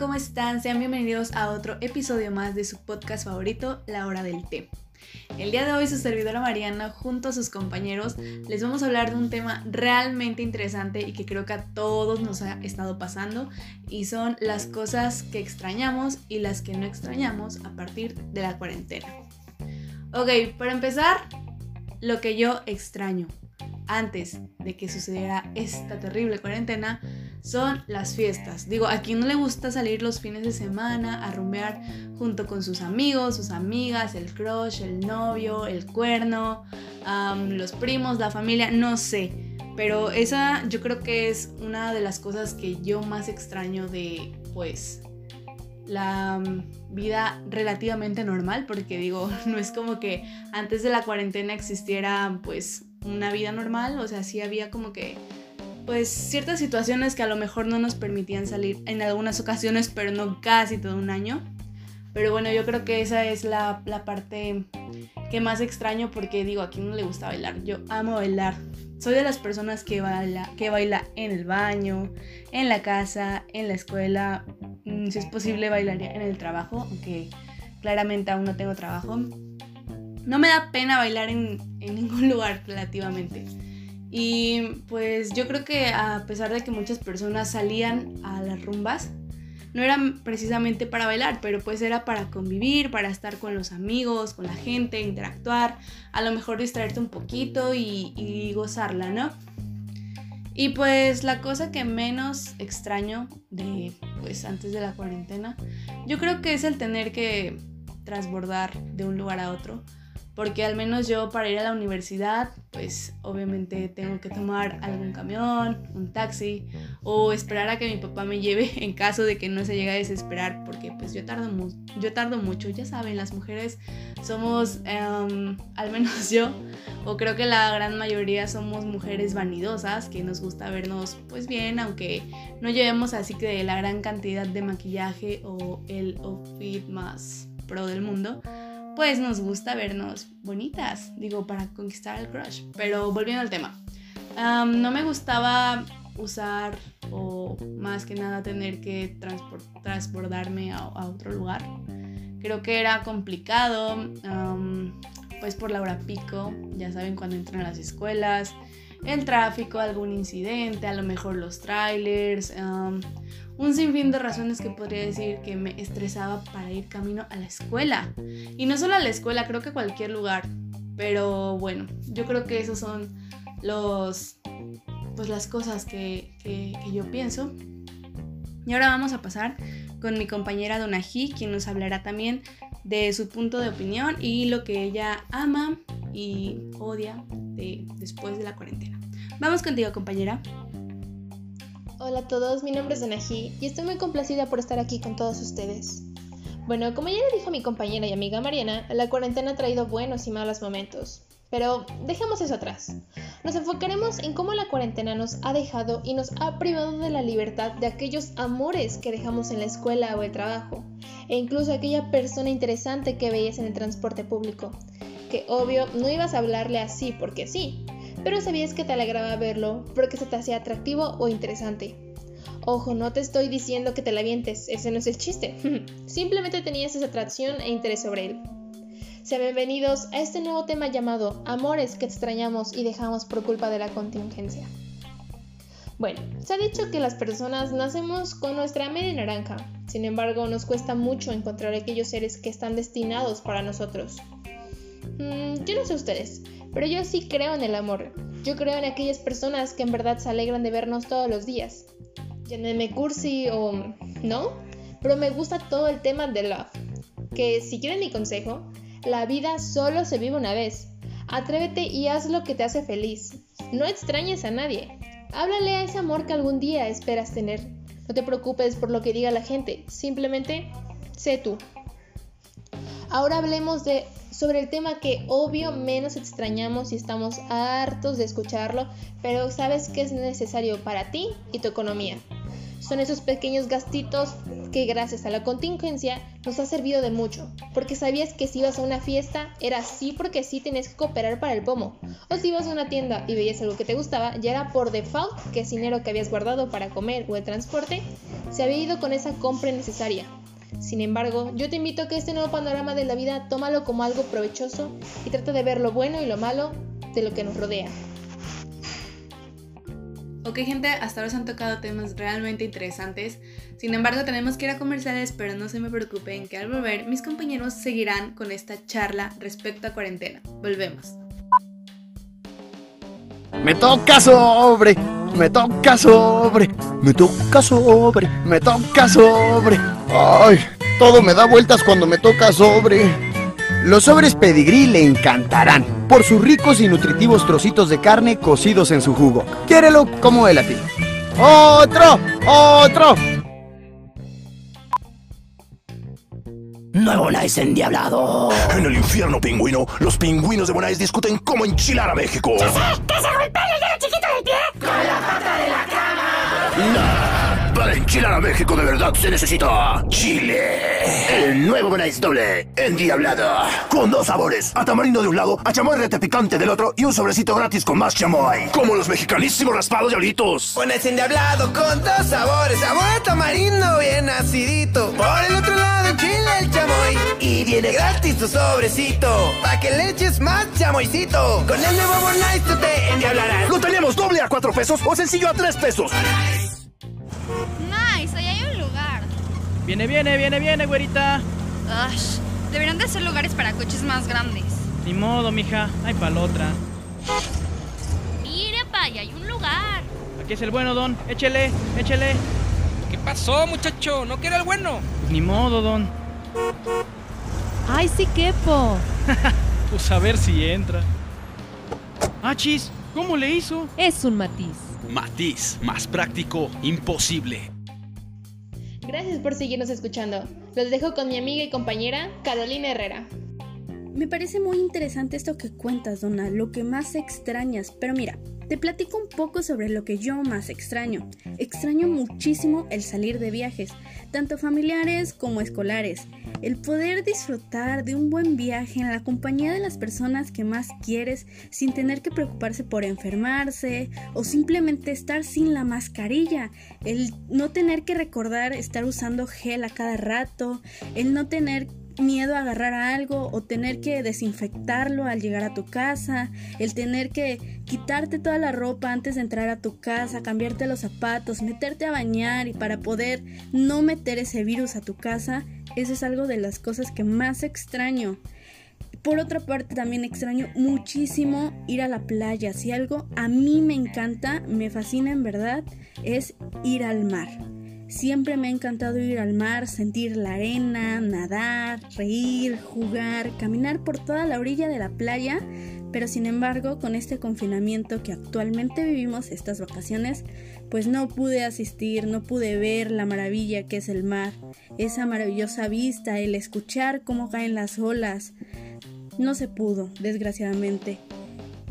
¿cómo están? Sean bienvenidos a otro episodio más de su podcast favorito, La Hora del Té. El día de hoy su servidora Mariana junto a sus compañeros les vamos a hablar de un tema realmente interesante y que creo que a todos nos ha estado pasando y son las cosas que extrañamos y las que no extrañamos a partir de la cuarentena. Ok, para empezar, lo que yo extraño antes de que sucediera esta terrible cuarentena son las fiestas. Digo, a quien no le gusta salir los fines de semana a rumbear junto con sus amigos, sus amigas, el crush, el novio, el cuerno, los primos, la familia, no sé. Pero esa yo creo que es una de las cosas que yo más extraño de, pues, la vida relativamente normal, porque digo, no es como que antes de la cuarentena existiera, pues, una vida normal, o sea, sí había como que pues ciertas situaciones que a lo mejor no nos permitían salir en algunas ocasiones, pero no casi todo un año. Pero bueno, yo creo que esa es la, parte que más extraño porque digo, a quién no le gusta bailar. Yo amo bailar. Soy de las personas que baila, que baila en el baño, en la casa, en la escuela. Mm, si es posible, bailaría en el trabajo, aunque claramente aún no tengo trabajo. No me da pena bailar en, en ningún lugar relativamente. Y pues yo creo que a pesar de que muchas personas salían a las rumbas, no eran precisamente para bailar, pero pues era para convivir, para estar con los amigos, con la gente, interactuar, a lo mejor distraerte un poquito y, y gozarla, ¿no? Y pues la cosa que menos extraño de pues antes de la cuarentena, yo creo que es el tener que transbordar de un lugar a otro porque al menos yo para ir a la universidad, pues obviamente tengo que tomar algún camión, un taxi o esperar a que mi papá me lleve en caso de que no se llegue a desesperar, porque pues yo tardo, yo tardo mucho, ya saben, las mujeres somos, em, al menos yo, o creo que la gran mayoría somos mujeres vanidosas, que nos gusta vernos pues bien, aunque no llevemos así que la gran cantidad de maquillaje o el outfit más pro del mundo pues nos gusta vernos bonitas, digo, para conquistar el crush. Pero volviendo al tema, no me gustaba usar o más que nada tener que transportarme a, otro lugar. Creo que era complicado, pues por la hora pico, ya saben cuando entran a las escuelas, el tráfico, algún incidente, a lo mejor los trailers, un sinfín de razones que podría decir que me estresaba para ir camino a la escuela. Y no solo a la escuela, creo que a cualquier lugar. Pero bueno, yo creo que esos son los pues las cosas que, que, yo pienso. Y ahora vamos a pasar con mi compañera Donají, quien nos hablará también de su punto de opinión y lo que ella ama y odia de, después de la cuarentena. Vamos contigo, compañera. Hola a todos, mi nombre es Donají y estoy muy complacida por estar aquí con todos ustedes. Bueno, como ya le dijo mi compañera y amiga Mariana, la cuarentena ha traído buenos y malos momentos. Pero dejemos eso atrás. Nos enfocaremos en cómo la cuarentena nos ha dejado y nos ha privado de la libertad de aquellos amores que dejamos en la escuela o el trabajo, e incluso aquella persona interesante que veías en el transporte público, que obvio no ibas a hablarle así porque sí, pero sabías que te alegraba verlo porque se te hacía atractivo o interesante. Ojo, no te estoy diciendo que te la vientes, ese no es el chiste. Simplemente tenías esa atracción e interés sobre él. Sean bienvenidos a este nuevo tema llamado Amores que extrañamos y dejamos por culpa de la contingencia. Bueno, se ha dicho que las personas nacemos con nuestra media naranja, sin embargo nos cuesta mucho encontrar aquellos seres que están destinados para nosotros. Mm, yo no sé ustedes, pero yo sí creo en el amor. Yo creo en aquellas personas que en verdad se alegran de vernos todos los días. Llámenme cursi o no, pero me gusta todo el tema de love. Que si quieren mi consejo, la vida solo se vive una vez. Atrévete y haz lo que te hace feliz. No extrañes a nadie. Háblale a ese amor que algún día esperas tener. No te preocupes por lo que diga la gente, simplemente sé tú. Ahora hablemos de sobre el tema que obvio menos extrañamos y estamos hartos de escucharlo, pero sabes que es necesario para ti y tu economía. Son esos pequeños gastitos que gracias a la contingencia nos ha servido de mucho, porque sabías que si ibas a una fiesta era así porque sí tenías que cooperar para el pomo, o si ibas a una tienda y veías algo que te gustaba, ya era por default que es dinero que habías guardado para comer o el transporte, se había ido con esa compra necesaria. Sin embargo, yo te invito a que este nuevo panorama de la vida tómalo como algo provechoso y trata de ver lo bueno y lo malo de lo que nos rodea. Ok gente, hasta ahora se han tocado temas realmente interesantes. Sin embargo, tenemos que ir a comerciales, pero no se me preocupen que al volver mis compañeros seguirán con esta charla respecto a cuarentena. Volvemos. Me toca sobre, me toca sobre, me toca sobre, me toca sobre. Ay, todo me da vueltas cuando me toca sobre. Los sobres pedigrí le encantarán por sus ricos y nutritivos trocitos de carne cocidos en su jugo. Quiérelo como él a ti. ¡Otro! ¡Otro! Nuevo Bonais endiablado. En el infierno pingüino, los pingüinos de Bonais discuten cómo enchilar a México. ¡Que se golpee el dedo chiquito del pie! ¡Con la pata de la cama! Nah, para enchilar a México de verdad se necesita chile. El nuevo Bonais doble, endiablado. Con dos sabores, a tamarindo de un lado, a chamoy rete picante del otro y un sobrecito gratis con más chamoy. Como los mexicanísimos raspados diablitos. Bonais endiablado con dos sabores, sabor a tamarindo bien acidito. Por el otro lado chile el chamoy y viene gratis tu sobrecito, pa' que le eches más chamoycito. Con el nuevo Bonais tú te endiablarás. Lo tenemos doble a cuatro pesos o sencillo a tres pesos. Viene, viene, viene, viene, güerita. Deberían de ser lugares para coches más grandes. Ni modo, mija. Hay pa'l otra. Mire, pa, ahí hay un lugar. Aquí es el bueno, don. Échele, échele. ¿Qué pasó, muchacho? ¿No quiere el bueno? Ni modo, don. ¡Ay, sí quepo! pues a ver si entra. Ah, chis, ¿cómo le hizo? Es un matiz. Matiz, más práctico, imposible. Por seguirnos escuchando. Los dejo con mi amiga y compañera Carolina Herrera. Me parece muy interesante esto que cuentas, Donna, lo que más extrañas. Pero mira, te platico un poco sobre lo que yo más extraño. Extraño muchísimo el salir de viajes, tanto familiares como escolares. El poder disfrutar de un buen viaje en la compañía de las personas que más quieres sin tener que preocuparse por enfermarse o simplemente estar sin la mascarilla. El no tener que recordar estar usando gel a cada rato. El no tener miedo a agarrar algo o tener que desinfectarlo al llegar a tu casa, el tener que quitarte toda la ropa antes de entrar a tu casa, cambiarte los zapatos, meterte a bañar y para poder no meter ese virus a tu casa, eso es algo de las cosas que más extraño. Por otra parte, también extraño muchísimo ir a la playa. Si algo a mí me encanta, me fascina en verdad, es ir al mar. Siempre me ha encantado ir al mar, sentir la arena, nadar, reír, jugar, caminar por toda la orilla de la playa, pero sin embargo con este confinamiento que actualmente vivimos estas vacaciones, pues no pude asistir, no pude ver la maravilla que es el mar, esa maravillosa vista, el escuchar cómo caen las olas. No se pudo, desgraciadamente.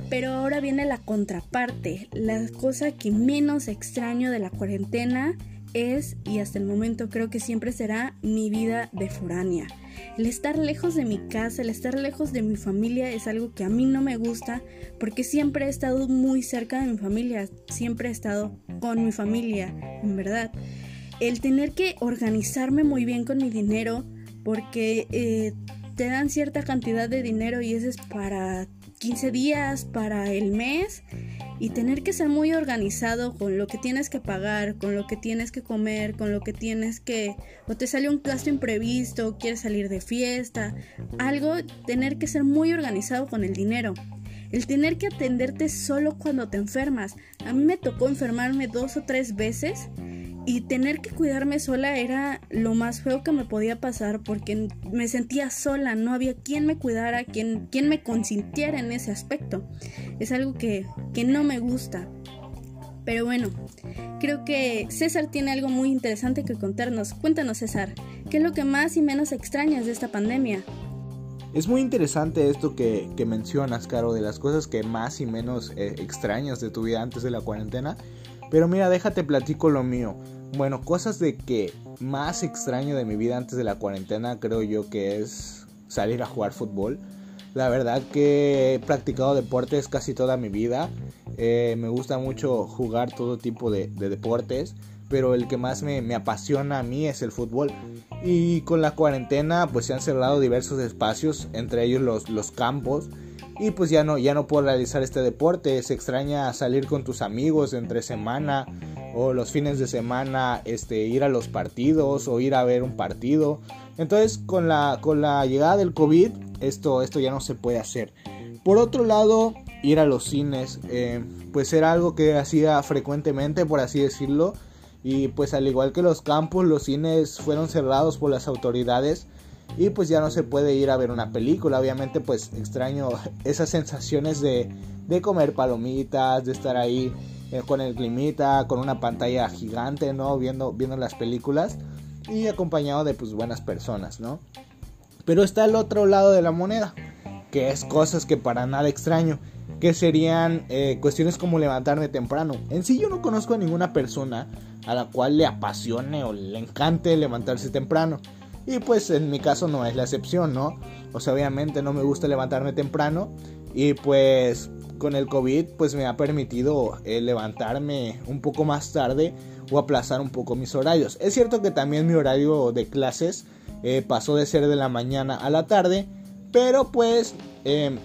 Pero ahora viene la contraparte, la cosa que menos extraño de la cuarentena es y hasta el momento creo que siempre será mi vida de foránea. El estar lejos de mi casa, el estar lejos de mi familia es algo que a mí no me gusta porque siempre he estado muy cerca de mi familia, siempre he estado con mi familia, en verdad. El tener que organizarme muy bien con mi dinero porque eh, te dan cierta cantidad de dinero y ese es para 15 días, para el mes y tener que ser muy organizado con lo que tienes que pagar, con lo que tienes que comer, con lo que tienes que o te sale un gasto imprevisto, quieres salir de fiesta, algo, tener que ser muy organizado con el dinero. El tener que atenderte solo cuando te enfermas. A mí me tocó enfermarme dos o tres veces y tener que cuidarme sola era lo más feo que me podía pasar porque me sentía sola, no había quien me cuidara, quien, quien me consintiera en ese aspecto. Es algo que, que no me gusta. Pero bueno, creo que César tiene algo muy interesante que contarnos. Cuéntanos César, ¿qué es lo que más y menos extrañas de esta pandemia? Es muy interesante esto que, que mencionas, Caro, de las cosas que más y menos eh, extrañas de tu vida antes de la cuarentena. Pero mira, déjate platico lo mío. Bueno, cosas de que más extraño de mi vida antes de la cuarentena creo yo que es salir a jugar fútbol. La verdad que he practicado deportes casi toda mi vida. Eh, me gusta mucho jugar todo tipo de, de deportes. pero el que más me, me, apasiona a mí es el fútbol. Y con la cuarentena pues se han cerrado diversos espacios, entre ellos los, los campos. Y pues ya no, ya no puedo realizar este deporte. Se extraña salir con tus amigos entre semana o los fines de semana, este, ir a los partidos o ir a ver un partido. Entonces con la, con la llegada del COVID esto, esto ya no se puede hacer. Por otro lado, ir a los cines, eh, pues era algo que hacía frecuentemente, por así decirlo. Y pues al igual que los campos, los cines fueron cerrados por las autoridades y pues ya no se puede ir a ver una película. Obviamente pues extraño esas sensaciones de, de comer palomitas, de estar ahí eh, con el climita, con una pantalla gigante, ¿no? Viendo, viendo las películas y acompañado de pues buenas personas, ¿no? Pero está el otro lado de la moneda, que es cosas que para nada extraño que serían eh, cuestiones como levantarme temprano. En sí yo no conozco a ninguna persona a la cual le apasione o le encante levantarse temprano. Y pues en mi caso no es la excepción, ¿no? O sea, obviamente no me gusta levantarme temprano y pues con el COVID pues me ha permitido eh, levantarme un poco más tarde o aplazar un poco mis horarios. Es cierto que también mi horario de clases eh, pasó de ser de la mañana a la tarde, pero pues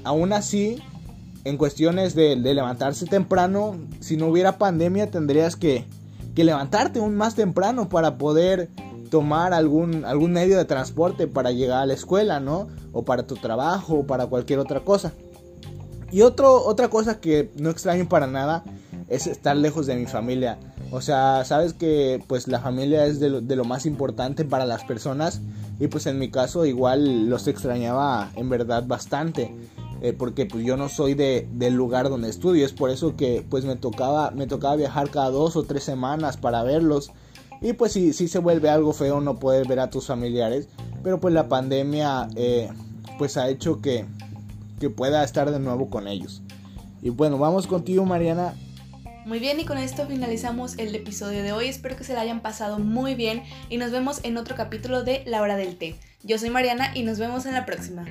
aún así en cuestiones de, levantarse temprano, si no hubiera pandemia tendrías que, levantarte aún más temprano para poder tomar algún, algún medio de transporte para llegar a la escuela, ¿no? O para tu trabajo o para cualquier otra cosa. Y otro, otra cosa que no extraño para nada es estar lejos de mi familia. O sea, sabes que pues la familia es de lo, de lo más importante para las personas y pues en mi caso igual los extrañaba en verdad bastante. Eh, porque pues yo no soy de, del lugar donde estudio, es por eso que pues me tocaba, me tocaba viajar cada dos o tres semanas para verlos. Y pues sí, sí se vuelve algo feo no poder ver a tus familiares, pero pues la pandemia eh, pues ha hecho que, que pueda estar de nuevo con ellos. Y bueno, vamos contigo Mariana muy bien, y con esto finalizamos el episodio de hoy. Espero que se la hayan pasado muy bien y nos vemos en otro capítulo de La Hora del Té. Yo soy Mariana y nos vemos en la próxima.